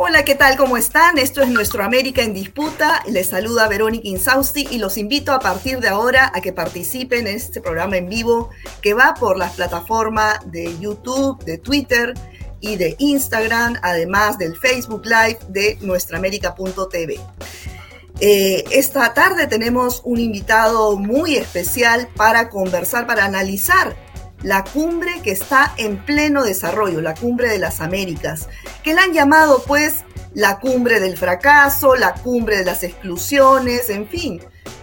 Hola, ¿qué tal? ¿Cómo están? Esto es Nuestro América en Disputa. Les saluda Verónica Insausti y los invito a partir de ahora a que participen en este programa en vivo que va por las plataformas de YouTube, de Twitter y de Instagram, además del Facebook Live de nuestraamérica.tv. Eh, esta tarde tenemos un invitado muy especial para conversar, para analizar la cumbre que está en pleno desarrollo, la cumbre de las Américas, que la han llamado pues la cumbre del fracaso, la cumbre de las exclusiones, en fin.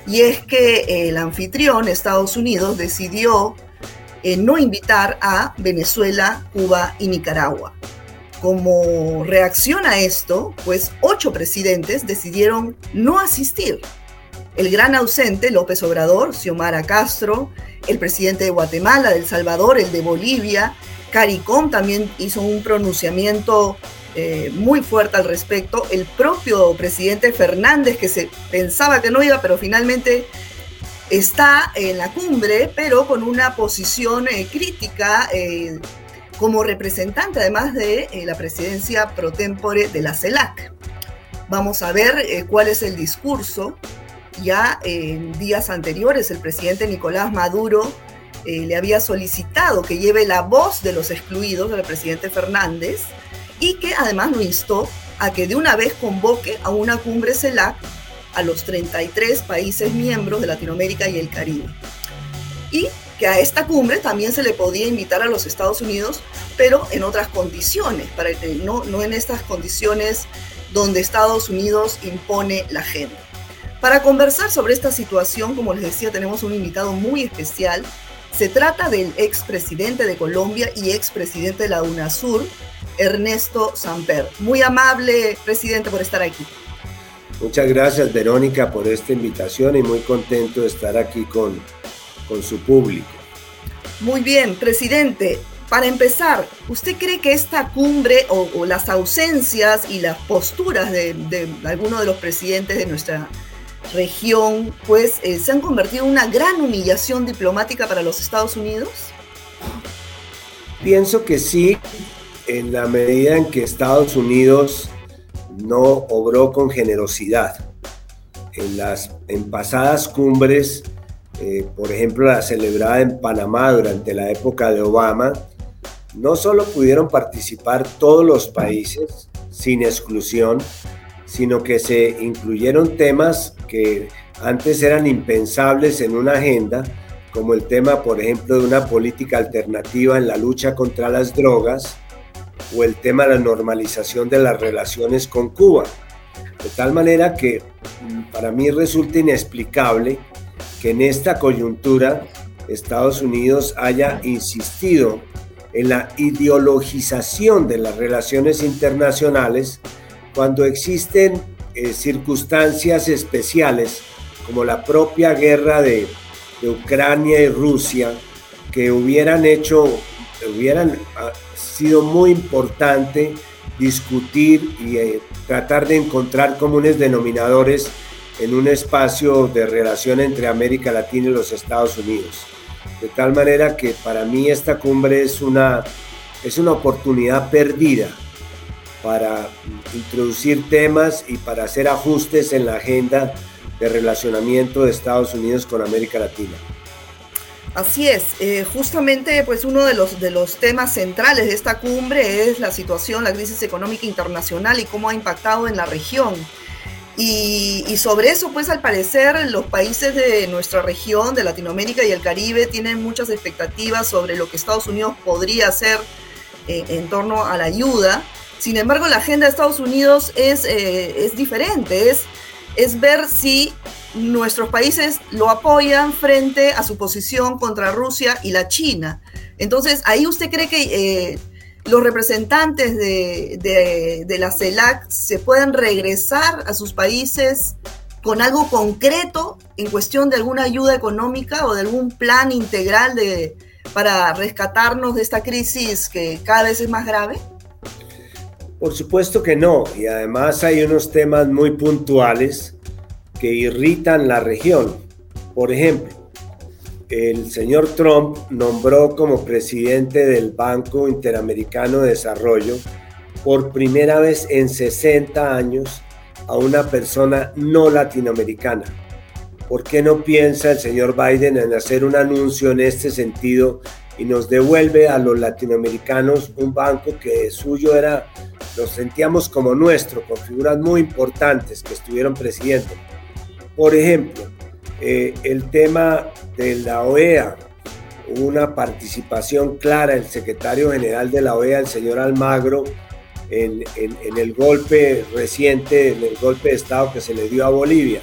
Y es que el anfitrión, Estados Unidos, decidió eh, no invitar a Venezuela, Cuba y Nicaragua. Como reacción a esto, pues ocho presidentes decidieron no asistir. El gran ausente, López Obrador, Xiomara Castro, el presidente de Guatemala, de El Salvador, el de Bolivia, CARICOM también hizo un pronunciamiento eh, muy fuerte al respecto. El propio presidente Fernández, que se pensaba que no iba, pero finalmente está en la cumbre, pero con una posición eh, crítica eh, como representante, además de la presidencia pro tempore de la CELAC. Vamos a ver cuál es el discurso ya en días anteriores el presidente Nicolás Maduro eh, le había solicitado que lleve la voz de los excluidos del presidente Fernández y que además lo instó a que de una vez convoque a una cumbre CELAC a los 33 países miembros de Latinoamérica y el Caribe. Y que a esta cumbre también se le podía invitar a los Estados Unidos, pero en otras condiciones, para no, no en estas condiciones donde Estados Unidos impone la agenda. Para conversar sobre esta situación, como les decía, tenemos un invitado muy especial. Se trata del expresidente de Colombia y expresidente de la UNASUR, Ernesto Samper. Muy amable, presidente, por estar aquí. Muchas gracias, Verónica, por esta invitación y muy contento de estar aquí con, con su público. Muy bien, presidente. Para empezar, ¿usted cree que esta cumbre o, las ausencias y las posturas de, de algunos de los presidentes de nuestra región, pues eh, se han convertido en una gran humillación diplomática para los Estados Unidos? Pienso que sí, en la medida en que Estados Unidos no obró con generosidad. En las en pasadas cumbres, eh, por ejemplo la celebrada en Panamá durante la época de Obama, no solo pudieron participar todos los países sin exclusión, sino que se incluyeron temas que antes eran impensables en una agenda, como el tema, por ejemplo, de una política alternativa en la lucha contra las drogas o el tema de la normalización de las relaciones con Cuba. De tal manera que mm, para mí resulta inexplicable que en esta coyuntura Estados Unidos haya insistido en la ideologización de las relaciones internacionales cuando existen eh, circunstancias especiales como la propia guerra de, Ucrania y Rusia que hubieran hecho, hubieran ah, sido muy importante discutir y eh, tratar de encontrar comunes denominadores en un espacio de relación entre América Latina y los Estados Unidos. De tal manera que para mí esta cumbre es una, es una oportunidad perdida para introducir temas y para hacer ajustes en la agenda de relacionamiento de Estados Unidos con América Latina. Así es, eh, justamente pues uno de los, de los temas centrales de esta cumbre es la situación, la crisis económica internacional y cómo ha impactado en la región. Y, y, sobre eso, pues al parecer los países de nuestra región, de Latinoamérica y el Caribe, tienen muchas expectativas sobre lo que Estados Unidos podría hacer eh, en torno a la ayuda. Sin embargo, la agenda de Estados Unidos es, eh, es diferente, es, es ver si nuestros países lo apoyan frente a su posición contra Rusia y la China. Entonces, ahí usted cree que eh, los representantes de, de, la CELAC se pueden regresar a sus países con algo concreto en cuestión de alguna ayuda económica o de algún plan integral de, para rescatarnos de esta crisis que cada vez es más grave? Por supuesto que no, y además hay unos temas muy puntuales que irritan la región. Por ejemplo, el señor Trump nombró como presidente del Banco Interamericano de Desarrollo por primera vez en 60 años a una persona no latinoamericana. ¿Por qué no piensa el señor Biden en hacer un anuncio en este sentido y nos devuelve a los latinoamericanos un banco que suyo era, lo sentíamos como nuestro, con figuras muy importantes que estuvieron presidiendo? Por ejemplo, eh, el tema de la OEA, una participación clara del secretario general de la OEA, el señor Almagro, en, el golpe reciente, en el golpe de Estado que se le dio a Bolivia.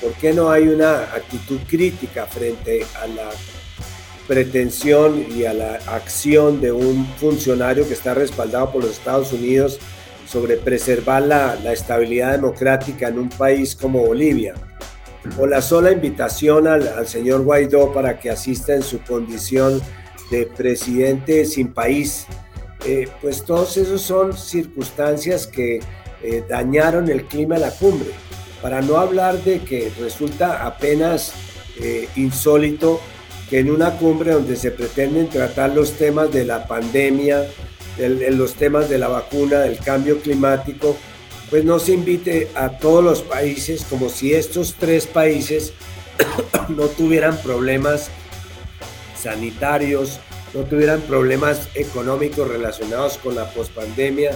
¿Por qué no hay una actitud crítica frente a la pretensión y a la acción de un funcionario que está respaldado por los Estados Unidos sobre preservar la, la estabilidad democrática en un país como Bolivia? o la sola invitación al, señor Guaidó para que asista en su condición de presidente sin país. Eh, pues todos esos son circunstancias que eh, dañaron el clima de la cumbre. Para no hablar de que resulta apenas eh, insólito que en una cumbre donde se pretenden tratar los temas de la pandemia, los temas de la vacuna, del cambio climático, pues no se invite a todos los países como si estos tres países no tuvieran problemas sanitarios, no tuvieran problemas económicos relacionados con la pospandemia.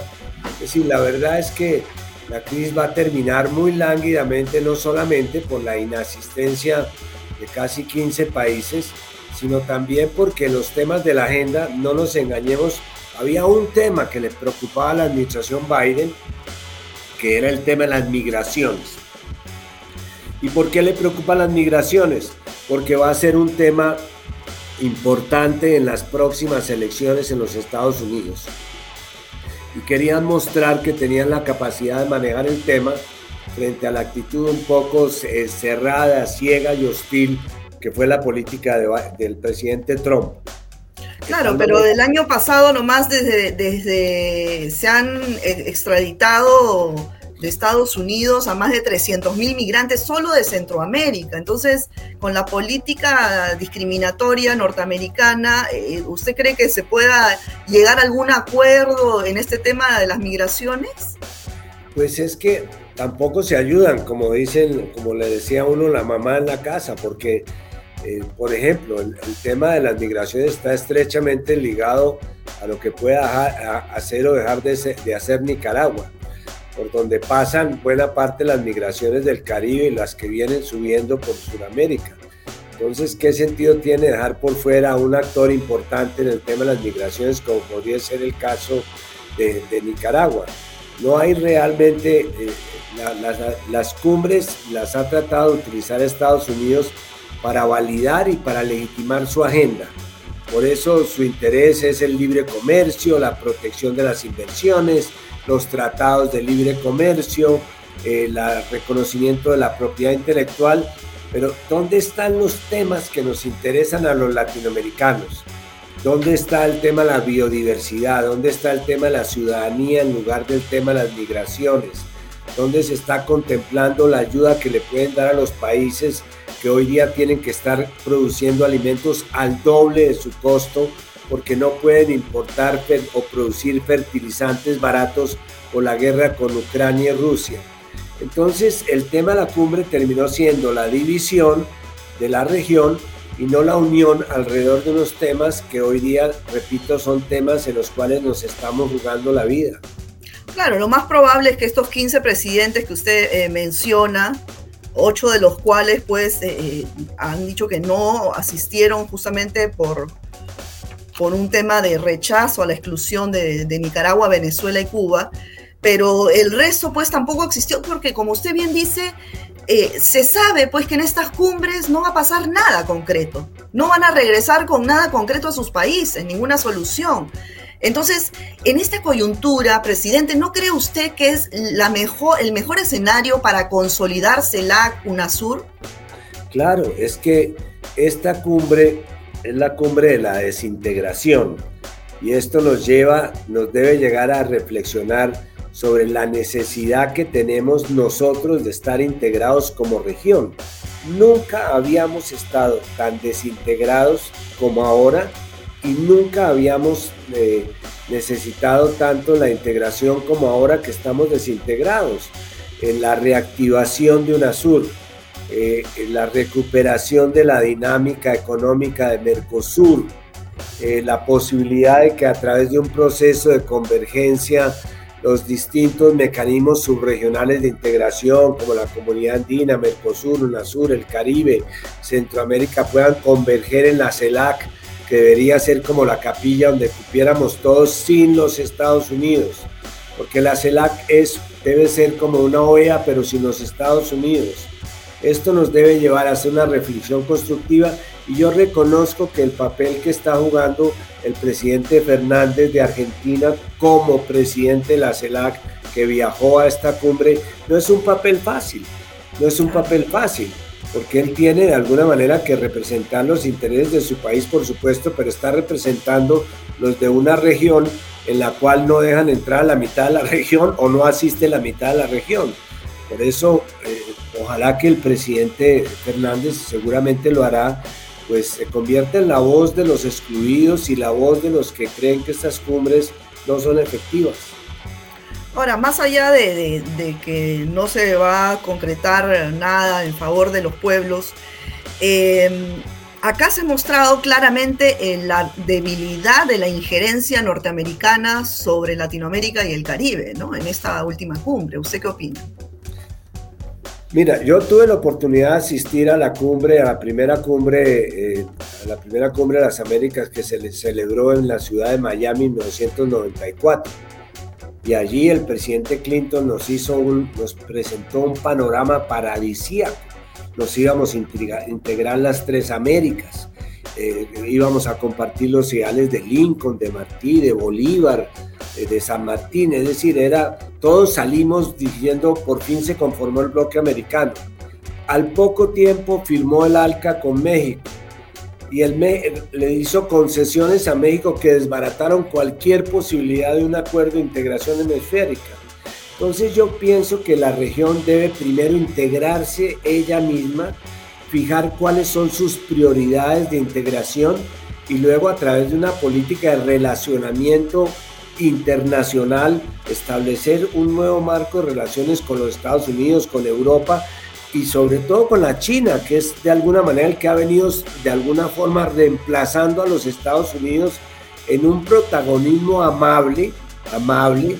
Es decir, la verdad es que la crisis va a terminar muy lánguidamente, no solamente por la inasistencia de casi 15 países, sino también porque los temas de la agenda, no nos engañemos, había un tema que le preocupaba a la administración Biden que era el tema de las migraciones. ¿Y por qué le preocupan las migraciones? Porque va a ser un tema importante en las próximas elecciones en los Estados Unidos. Y querían mostrar que tenían la capacidad de manejar el tema frente a la actitud un poco eh, cerrada, ciega y hostil que fue la política del presidente Trump. Claro, pero del año pasado nomás desde, desde se han eh, extraditado de Estados Unidos a más de 300 mil migrantes solo de Centroamérica. Entonces, con la política discriminatoria norteamericana, eh, ¿usted cree que se pueda llegar a algún acuerdo en este tema de las migraciones? Pues es que tampoco se ayudan, como dicen, como le decía uno, la mamá en la casa, porque eh, por ejemplo, el, tema de las migraciones está estrechamente ligado a lo que pueda hacer o dejar de, hacer Nicaragua, por donde pasan buena parte de las migraciones del Caribe y las que vienen subiendo por Sudamérica. Entonces, ¿qué sentido tiene dejar por fuera a un actor importante en el tema de las migraciones, como podría ser el caso de, Nicaragua? No hay realmente, eh, las cumbres las ha tratado de utilizar Estados Unidos para validar y para legitimar su agenda. Por eso su interés es el libre comercio, la protección de las inversiones, los tratados de libre comercio, el reconocimiento de la propiedad intelectual. Pero ¿dónde están los temas que nos interesan a los latinoamericanos? ¿Dónde está el tema de la biodiversidad? ¿Dónde está el tema de la ciudadanía en lugar del tema de las migraciones? ¿Dónde se está contemplando la ayuda que le pueden dar a los países que hoy día tienen que estar produciendo alimentos al doble de su costo porque no pueden importar o producir fertilizantes baratos por la guerra con Ucrania y Rusia. Entonces el tema de la cumbre terminó siendo la división de la región y no la unión alrededor de unos temas que hoy día, repito, son temas en los cuales nos estamos jugando la vida. Claro, lo más probable es que estos 15 presidentes que usted eh, menciona ocho de los cuales pues eh, eh, han dicho que no asistieron justamente por, por un tema de rechazo a la exclusión de, Nicaragua, Venezuela y Cuba, pero el resto pues tampoco existió porque como usted bien dice, eh, se sabe pues que en estas cumbres no va a pasar nada concreto, no van a regresar con nada concreto a sus países, ninguna solución. Entonces, en esta coyuntura, presidente, ¿no cree usted que es la mejor, el mejor escenario para consolidarse la UNASUR? Claro, es que esta cumbre es la cumbre de la desintegración y esto nos lleva, nos debe llegar a reflexionar sobre la necesidad que tenemos nosotros de estar integrados como región. Nunca habíamos estado tan desintegrados como ahora y nunca habíamos eh, necesitado tanto la integración como ahora que estamos desintegrados, en la reactivación de UNASUR, eh, en la recuperación de la dinámica económica de Mercosur, eh, la posibilidad de que a través de un proceso de convergencia los distintos mecanismos subregionales de integración como la Comunidad Andina, Mercosur, UNASUR, el Caribe, Centroamérica puedan converger en la CELAC, que debería ser como la capilla donde cupiéramos todos sin los Estados Unidos, porque la CELAC es, debe ser como una OEA pero sin los Estados Unidos. Esto nos debe llevar a hacer una reflexión constructiva y yo reconozco que el papel que está jugando el presidente Fernández de Argentina como presidente de la CELAC que viajó a esta cumbre no es un papel fácil, no es un papel fácil, porque él tiene de alguna manera que representar los intereses de su país, por supuesto, pero está representando los de una región en la cual no dejan entrar a la mitad de la región o no asiste la mitad de la región. Por eso, eh, ojalá que el presidente Fernández seguramente lo hará pues se convierte en la voz de los excluidos y la voz de los que creen que estas cumbres no son efectivas. Ahora, más allá de, que no se va a concretar nada en favor de los pueblos, eh, acá se ha mostrado claramente eh, la debilidad de la injerencia norteamericana sobre Latinoamérica y el Caribe, ¿no? En esta última cumbre. ¿Usted qué opina? Mira, yo tuve la oportunidad de asistir a la cumbre, a la primera cumbre, eh, a la primera cumbre de las Américas que se celebró en la ciudad de Miami en 1994. Y allí el presidente Clinton nos hizo un, nos presentó un panorama paradisíaco. Nos íbamos a integrar las tres Américas. Eh, íbamos a compartir los ideales de Lincoln, de Martí, de Bolívar, de San Martín, es decir, era, todos salimos diciendo por fin se conformó el bloque americano. Al poco tiempo firmó el ALCA con México y él le hizo concesiones a México que desbarataron cualquier posibilidad de un acuerdo de integración hemisférica. Entonces yo pienso que la región debe primero integrarse ella misma, fijar cuáles son sus prioridades de integración y luego a través de una política de relacionamiento internacional, establecer un nuevo marco de relaciones con los Estados Unidos, con Europa y sobre todo con la China, que es de alguna manera el que ha venido de alguna forma reemplazando a los Estados Unidos en un protagonismo amable, amable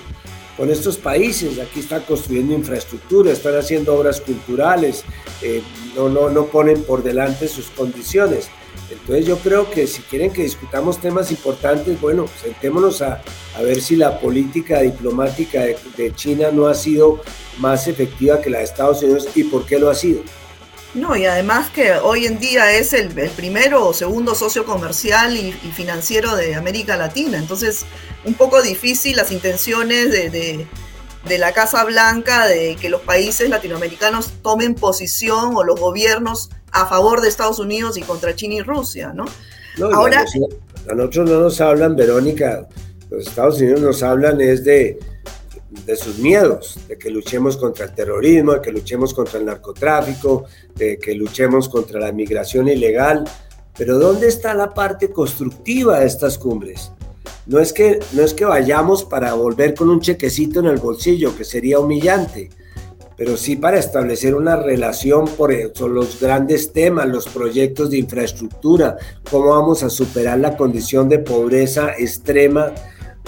con estos países. Aquí están construyendo infraestructura, están haciendo obras culturales, eh, no, no, no ponen por delante sus condiciones. Entonces yo creo que si quieren que discutamos temas importantes, bueno, sentémonos a, ver si la política diplomática de, China no ha sido más efectiva que la de Estados Unidos y por qué lo ha sido. No, y además que hoy en día es el, primero o segundo socio comercial y, financiero de América Latina. Entonces, un poco difícil las intenciones de, de la Casa Blanca de que los países latinoamericanos tomen posición o los gobiernos a favor de Estados Unidos y contra China y Rusia, ¿no? Ahora, a nosotros no nos hablan, Verónica, los Estados Unidos nos hablan es de, de sus miedos, de que luchemos contra el terrorismo, de que luchemos contra el narcotráfico, de que luchemos contra la migración ilegal. Pero ¿dónde está la parte constructiva de estas cumbres? No es que, no es que vayamos para volver con un chequecito en el bolsillo, que sería humillante pero sí para establecer una relación por los grandes temas, los proyectos de infraestructura, cómo vamos a superar la condición de pobreza extrema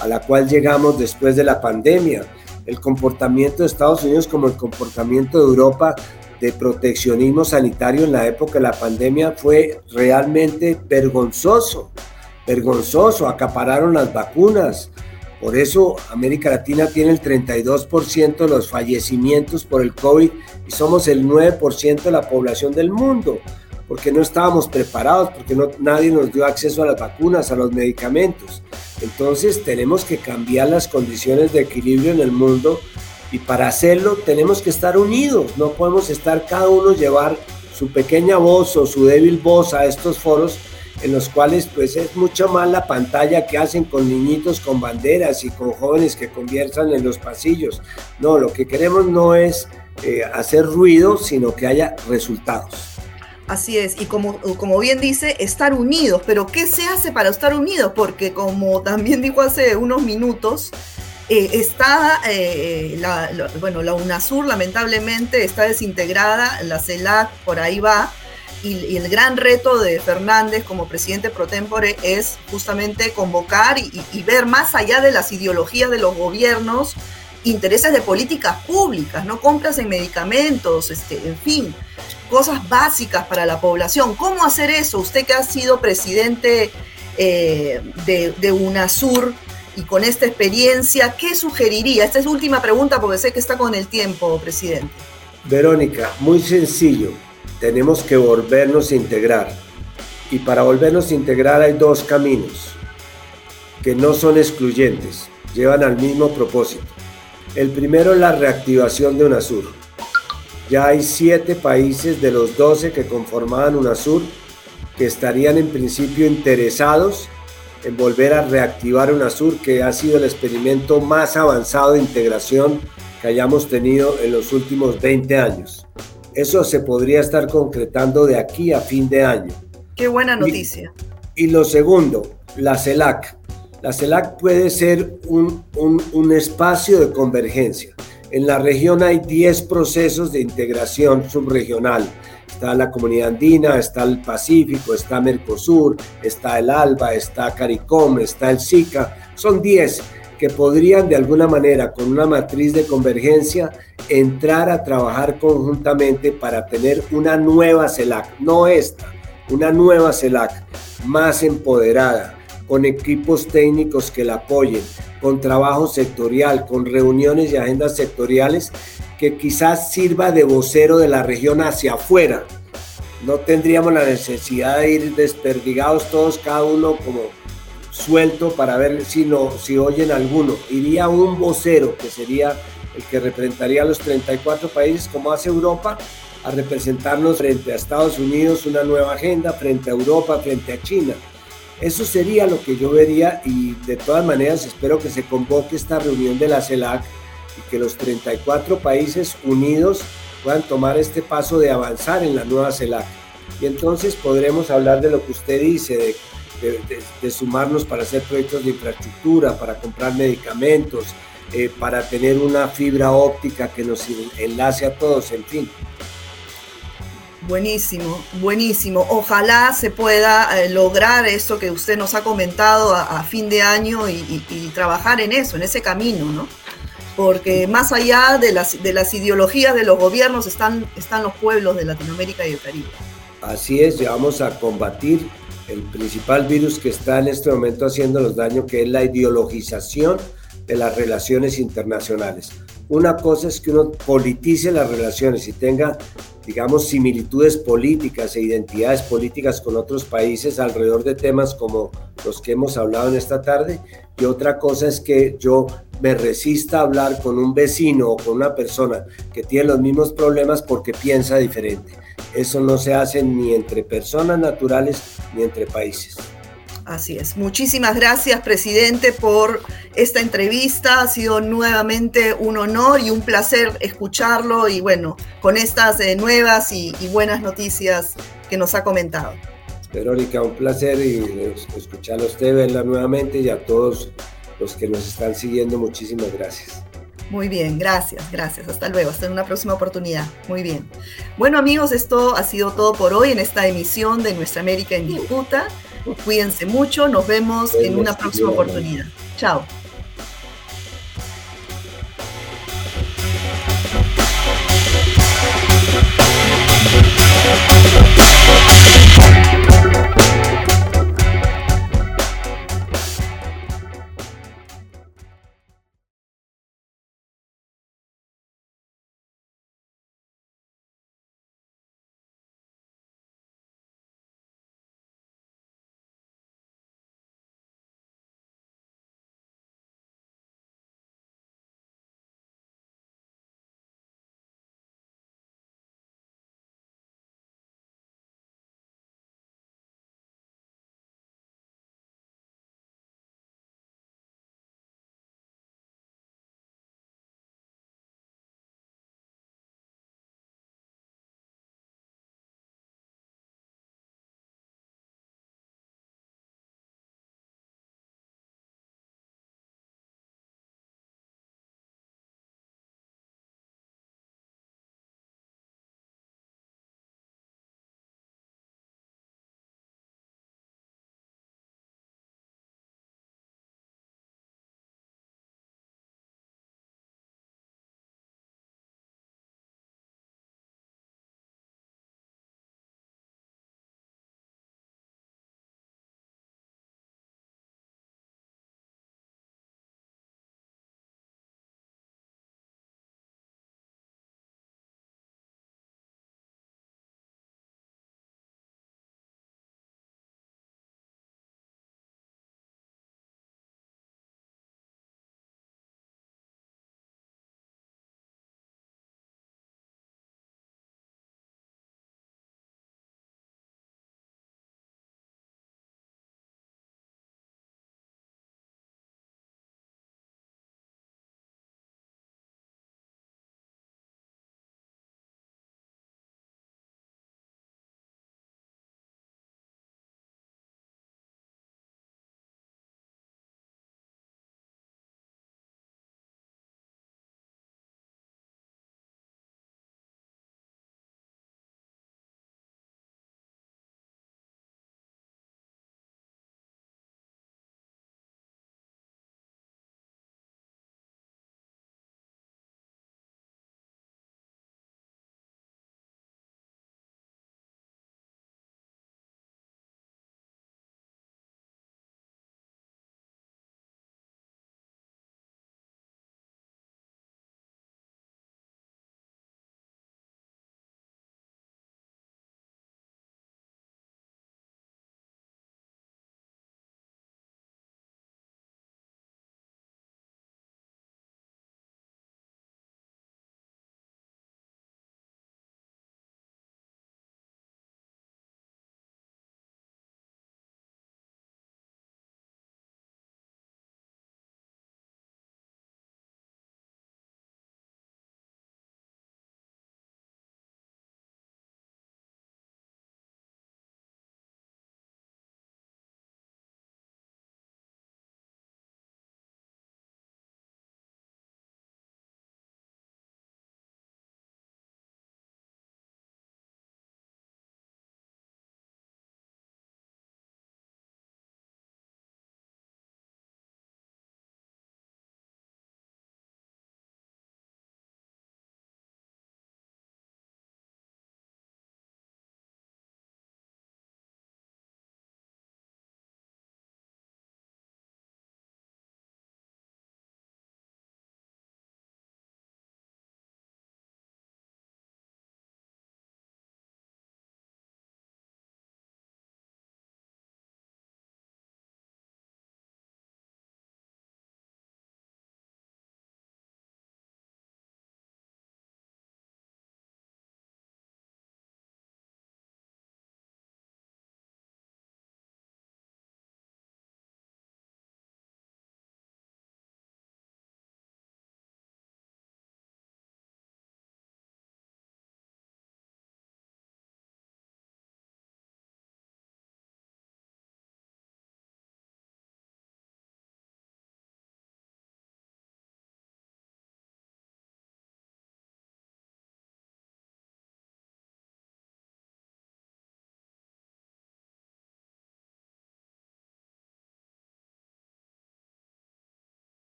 a la cual llegamos después de la pandemia, el comportamiento de Estados Unidos como el comportamiento de Europa de proteccionismo sanitario en la época de la pandemia fue realmente vergonzoso, vergonzoso, acapararon las vacunas, por eso América Latina tiene el 32% de los fallecimientos por el COVID y somos el 9% de la población del mundo, porque no estábamos preparados, porque no, nadie nos dio acceso a las vacunas, a los medicamentos. Entonces tenemos que cambiar las condiciones de equilibrio en el mundo y para hacerlo tenemos que estar unidos, no podemos estar cada uno llevar su pequeña voz o su débil voz a estos foros en los cuales pues es mucho más la pantalla que hacen con niñitos con banderas y con jóvenes que conviertan en los pasillos. No, lo que queremos no es eh, hacer ruido, sino que haya resultados. Así es, y como, como bien dice, estar unidos, pero ¿qué se hace para estar unidos? Porque como también dijo hace unos minutos, eh, está, eh, la, bueno, la UNASUR lamentablemente está desintegrada, la CELAC por ahí va, y, el gran reto de Fernández como presidente pro tempore es justamente convocar y, ver más allá de las ideologías de los gobiernos, intereses de políticas públicas, no compras en medicamentos, este, en fin, cosas básicas para la población. ¿Cómo hacer eso? Usted que ha sido presidente eh, de, de UNASUR, y con esta experiencia, ¿qué sugeriría? Esta es última pregunta porque sé que está con el tiempo, presidente. Verónica, muy sencillo. Tenemos que volvernos a integrar. Y para volvernos a integrar hay dos caminos que no son excluyentes, llevan al mismo propósito. El primero es la reactivación de UNASUR. Ya hay siete países de los doce que conformaban UNASUR que estarían en principio interesados en volver a reactivar UNASUR, que ha sido el experimento más avanzado de integración que hayamos tenido en los últimos 20 años. Eso se podría estar concretando de aquí a fin de año. Qué buena noticia. Y, lo segundo, la CELAC. La CELAC puede ser un, un, un espacio de convergencia. En la región hay 10 procesos de integración subregional está la comunidad andina, está el Pacífico, está Mercosur, está el ALBA, está CARICOM, está el SICA. Son 10 que podrían de alguna manera, con una matriz de convergencia, entrar a trabajar conjuntamente para tener una nueva CELAC, no esta, una nueva CELAC más empoderada, con equipos técnicos que la apoyen, con trabajo sectorial, con reuniones y agendas sectoriales que quizás sirva de vocero de la región hacia afuera. No tendríamos la necesidad de ir desperdigados todos, cada uno como suelto para ver si, no, si oyen alguno. Iría un vocero que sería el que representaría a los 34 países como hace Europa, a representarnos frente a Estados Unidos una nueva agenda, frente a Europa, frente a China. Eso sería lo que yo vería y de todas maneras espero que se convoque esta reunión de la CELAC y que los 34 países unidos puedan tomar este paso de avanzar en la nueva CELAC. Y entonces podremos hablar de lo que usted dice, de, sumarnos para hacer proyectos de infraestructura, para comprar medicamentos, eh, para tener una fibra óptica que nos enlace a todos, en fin. Buenísimo, buenísimo. Ojalá se pueda eh, lograr eso que usted nos ha comentado a, fin de año y, y, trabajar en eso, en ese camino, ¿no? porque más allá de las, de las ideologías de los gobiernos están, están los pueblos de Latinoamérica y el Caribe. Así es, vamos a combatir el principal virus que está en este momento haciéndonos daño, que es la ideologización de las relaciones internacionales. Una cosa es que uno politice las relaciones y tenga, digamos, similitudes políticas e identidades políticas con otros países alrededor de temas como los que hemos hablado en esta tarde. Y otra cosa es que yo me resista a hablar con un vecino o con una persona que tiene los mismos problemas porque piensa diferente. Eso no se hace ni entre personas naturales ni entre países. Así es. Muchísimas gracias, presidente, por esta entrevista. Ha sido nuevamente un honor y un placer escucharlo y bueno, con estas eh, nuevas y, buenas noticias que nos ha comentado. Verónica, un placer y escucharlo a usted, verla nuevamente y a todos los que nos están siguiendo, muchísimas gracias. Muy bien, gracias, gracias. Hasta luego, hasta en una próxima oportunidad. Muy bien. Bueno amigos, esto ha sido todo por hoy en esta emisión de Nuestra América en Disputa. Cuídense mucho, nos vemos en una próxima oportunidad. Chao.